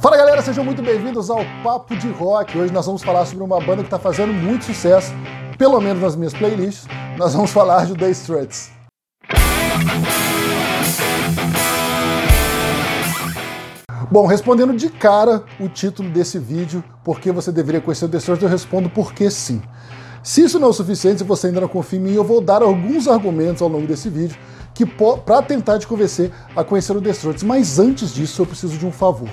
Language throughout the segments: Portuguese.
Fala galera, sejam muito bem-vindos ao Papo de Rock. Hoje nós vamos falar sobre uma banda que está fazendo muito sucesso, pelo menos nas minhas playlists. Nós vamos falar de The Struts. Bom, respondendo de cara o título desse vídeo, por que você deveria conhecer o The Struts, eu respondo porque sim. Se isso não é o suficiente, se você ainda não confia em mim, eu vou dar alguns argumentos ao longo desse vídeo que para tentar te convencer a conhecer o The Struts. Mas antes disso, eu preciso de um favor.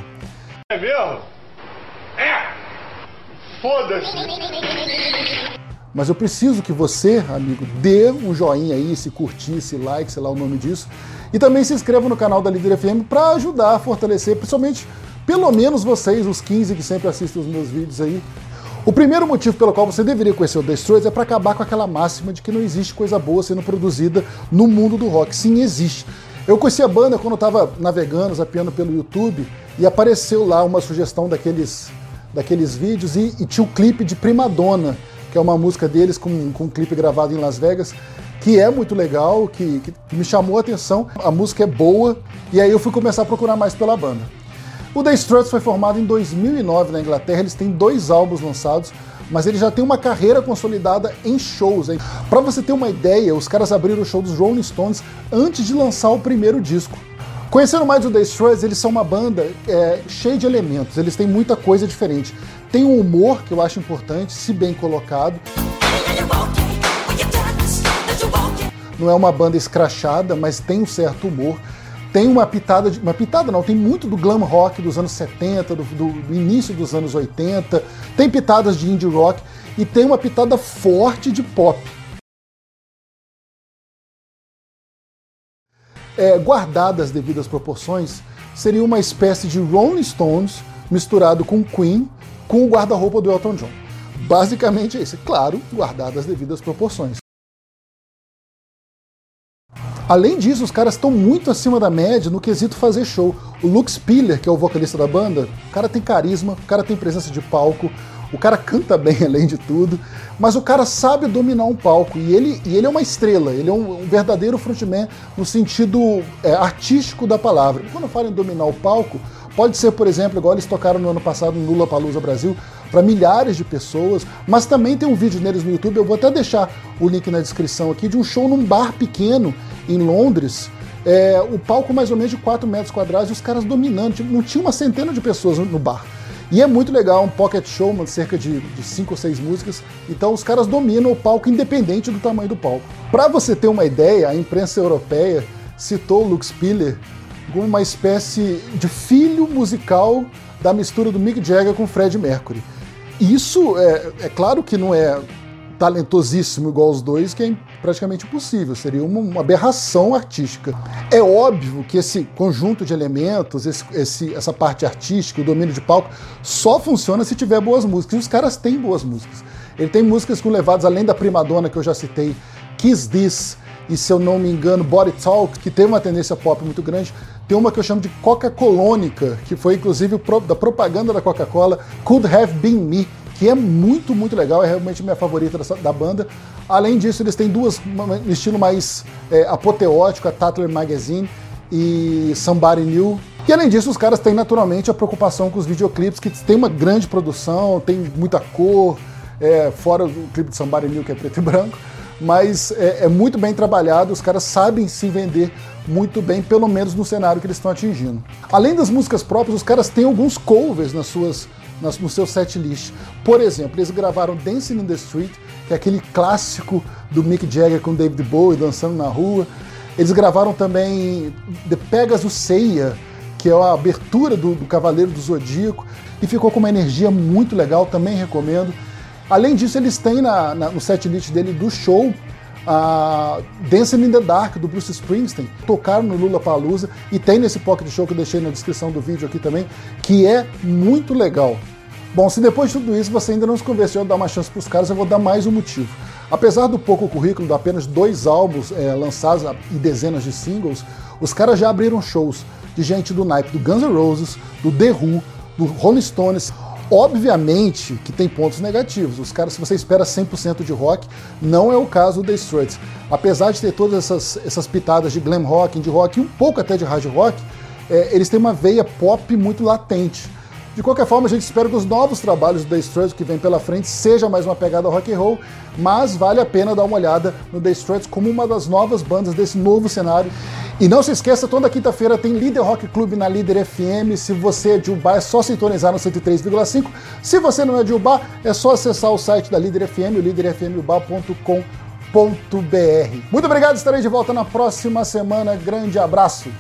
É mesmo? É! Foda-se! Mas eu preciso que você, amigo, dê um joinha aí, se curtir, se like, sei lá o nome disso. E também se inscreva no canal da Líder FM para ajudar a fortalecer, principalmente, pelo menos vocês, os 15 que sempre assistem os meus vídeos aí. O primeiro motivo pelo qual você deveria conhecer o The Struts é para acabar com aquela máxima de que não existe coisa boa sendo produzida no mundo do rock. Sim, existe. Eu conheci a banda quando eu estava navegando, zapeando pelo YouTube, e apareceu lá uma sugestão daqueles, daqueles vídeos e, e tinha o um clipe de Primadonna, que é uma música deles com, com um clipe gravado em Las Vegas, que é muito legal, que, que me chamou a atenção. A música é boa e aí eu fui começar a procurar mais pela banda. O The Struts foi formado em 2009 na Inglaterra, eles têm dois álbuns lançados, mas ele já tem uma carreira consolidada em shows. Para você ter uma ideia, os caras abriram o show dos Rolling Stones antes de lançar o primeiro disco. Conhecendo mais o The Struts, eles são uma banda é, cheia de elementos, eles têm muita coisa diferente. Tem um humor que eu acho importante, se bem colocado. Não é uma banda escrachada, mas tem um certo humor. Tem uma pitada, de, uma pitada não, tem muito do glam rock dos anos 70, do, do, do início dos anos 80, tem pitadas de indie rock e tem uma pitada forte de pop. é, guardadas as devidas proporções, seria uma espécie de Rolling Stones misturado com Queen com o guarda-roupa do Elton John. Basicamente é isso. Claro, guardadas as devidas proporções. Além disso, os caras estão muito acima da média no quesito fazer show. O Luke Spiller, que é o vocalista da banda, o cara tem carisma, o cara tem presença de palco, o cara canta bem além de tudo, mas o cara sabe dominar um palco e ele, e ele é uma estrela, ele é um, um verdadeiro frontman no sentido é, artístico da palavra. Quando eu falo em dominar o palco, pode ser, por exemplo, igual eles tocaram no ano passado no Lula Palusa Brasil, para milhares de pessoas, mas também tem um vídeo neles no YouTube, eu vou até deixar o link na descrição aqui, de um show num bar pequeno em Londres, é, o palco mais ou menos de 4 metros quadrados e os caras dominando, tipo, não tinha uma centena de pessoas no bar. E é muito legal, um pocket show, cerca de, de cinco ou seis músicas. Então os caras dominam o palco independente do tamanho do palco. Para você ter uma ideia, a imprensa europeia citou o Luke Spiller como uma espécie de filho musical da mistura do Mick Jagger com Fred Mercury. Isso é, é claro que não é talentosíssimo igual os dois, que é praticamente impossível, seria uma, uma, aberração artística. É óbvio que esse conjunto de elementos, esse, esse, essa parte artística, o domínio de palco, só funciona se tiver boas músicas. E os caras têm boas músicas. Ele tem músicas com levados além da primadona que eu já citei, Kiss This, e se eu não me engano, Body Talk, que tem uma tendência pop muito grande. Tem uma que eu chamo de Coca-Colônica, que foi inclusive da propaganda da Coca-Cola, Could Have Been Me, que é muito, muito legal, é realmente minha favorita dessa, da banda. Além disso, eles têm duas, um estilo mais é, apoteótico, a Tatler Magazine e Somebody New. E além disso, os caras têm naturalmente a preocupação com os videoclipes, que tem uma grande produção, tem muita cor, é, fora o clipe de Somebody New, que é preto e branco, mas é, é muito bem trabalhado, os caras sabem se vender muito bem, pelo menos no cenário que eles estão atingindo. Além das músicas próprias, os caras têm alguns covers nas suas no seu set list. Por exemplo, eles gravaram Dancing in the Street, que é aquele clássico do Mick Jagger com David Bowie dançando na rua. Eles gravaram também The Pegasus Ceia, que é a abertura do, do Cavaleiro do Zodíaco, e ficou com uma energia muito legal, também recomendo. Além disso, eles têm na, na, no set list dele do show a Dancing in the Dark, do Bruce Springsteen. Tocaram no Lula Palusa e tem nesse pocket show que eu deixei na descrição do vídeo aqui também, que é muito legal. Bom, se depois de tudo isso você ainda não se convenceu a dar uma chance para os caras, eu vou dar mais um motivo. Apesar do pouco currículo, de apenas dois álbuns é, lançados e dezenas de singles, os caras já abriram shows de gente do naipe do Guns N' Roses, do The Who, do Rolling Stones, Obviamente que tem pontos negativos. Os caras, se você espera 100% de rock, não é o caso do The. Apesar de ter todas essas, essas pitadas de glam rock, de rock e um pouco até de hard rock, é, eles têm uma veia pop muito latente. De qualquer forma, a gente espera que os novos trabalhos do The Struts que vem pela frente seja mais uma pegada rock and roll, mas vale a pena dar uma olhada no The Struts como uma das novas bandas desse novo cenário. E não se esqueça, toda quinta-feira tem Líder Rock Club na Líder FM. Se você é de Ubá, é só sintonizar no 103,5. Se você não é de Ubá, é só acessar o site da Líder FM, o líderfmubá.com.br. Muito obrigado, estarei de volta na próxima semana. Grande abraço!